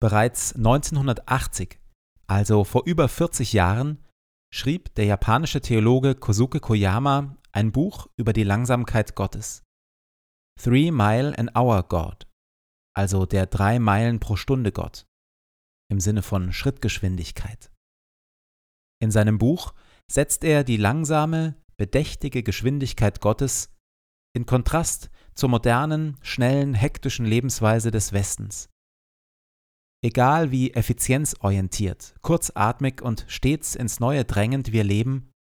Bereits 1980, also vor über 40 Jahren, schrieb der japanische Theologe Kosuke Koyama ein Buch über die Langsamkeit Gottes. Three Mile an Hour God, also der drei Meilen pro Stunde Gott, im Sinne von Schrittgeschwindigkeit. In seinem Buch setzt er die langsame, bedächtige Geschwindigkeit Gottes in Kontrast zur modernen, schnellen, hektischen Lebensweise des Westens. Egal wie effizienzorientiert, kurzatmig und stets ins Neue drängend wir leben,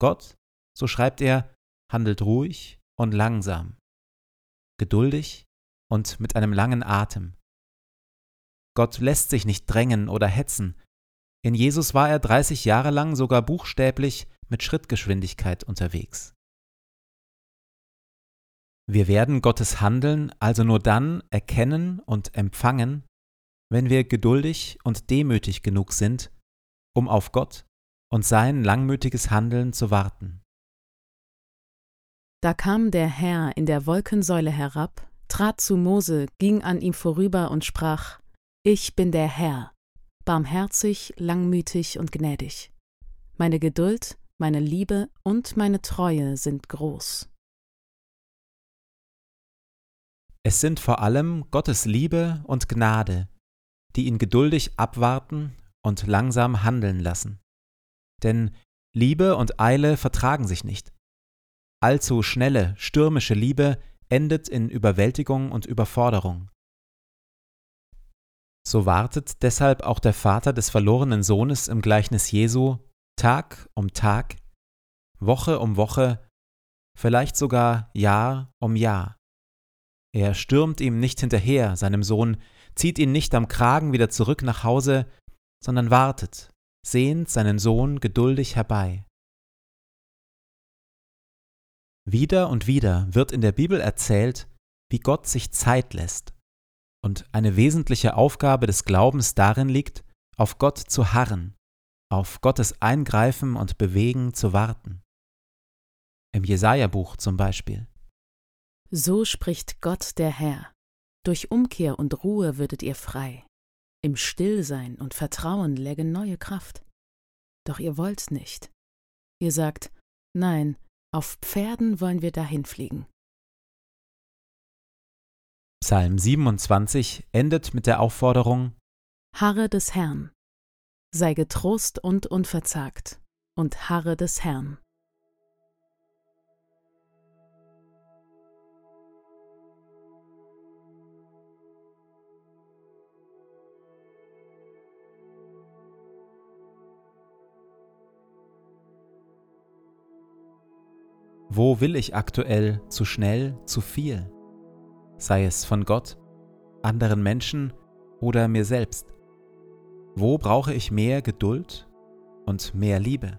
Gott, so schreibt er, handelt ruhig und langsam, geduldig und mit einem langen Atem. Gott lässt sich nicht drängen oder hetzen. In Jesus war er 30 Jahre lang sogar buchstäblich mit Schrittgeschwindigkeit unterwegs. Wir werden Gottes Handeln also nur dann erkennen und empfangen, wenn wir geduldig und demütig genug sind, um auf Gott und sein langmütiges Handeln zu warten. Da kam der Herr in der Wolkensäule herab, trat zu Mose, ging an ihm vorüber und sprach, Ich bin der Herr, barmherzig, langmütig und gnädig. Meine Geduld, meine Liebe und meine Treue sind groß. Es sind vor allem Gottes Liebe und Gnade, die ihn geduldig abwarten und langsam handeln lassen. Denn Liebe und Eile vertragen sich nicht. Allzu schnelle, stürmische Liebe endet in Überwältigung und Überforderung. So wartet deshalb auch der Vater des verlorenen Sohnes im Gleichnis Jesu Tag um Tag, Woche um Woche, vielleicht sogar Jahr um Jahr. Er stürmt ihm nicht hinterher, seinem Sohn, zieht ihn nicht am Kragen wieder zurück nach Hause, sondern wartet, sehnt seinen Sohn geduldig herbei. Wieder und wieder wird in der Bibel erzählt, wie Gott sich Zeit lässt, und eine wesentliche Aufgabe des Glaubens darin liegt, auf Gott zu harren, auf Gottes Eingreifen und Bewegen zu warten. Im Jesaja-Buch zum Beispiel. So spricht Gott der Herr. Durch Umkehr und Ruhe würdet ihr frei. Im Stillsein und Vertrauen läge neue Kraft. Doch ihr wollt's nicht. Ihr sagt, nein, auf Pferden wollen wir dahin fliegen. Psalm 27 endet mit der Aufforderung Harre des Herrn. Sei getrost und unverzagt und harre des Herrn. Wo will ich aktuell zu schnell, zu viel? sei es von Gott, anderen Menschen oder mir selbst? Wo brauche ich mehr Geduld und mehr Liebe?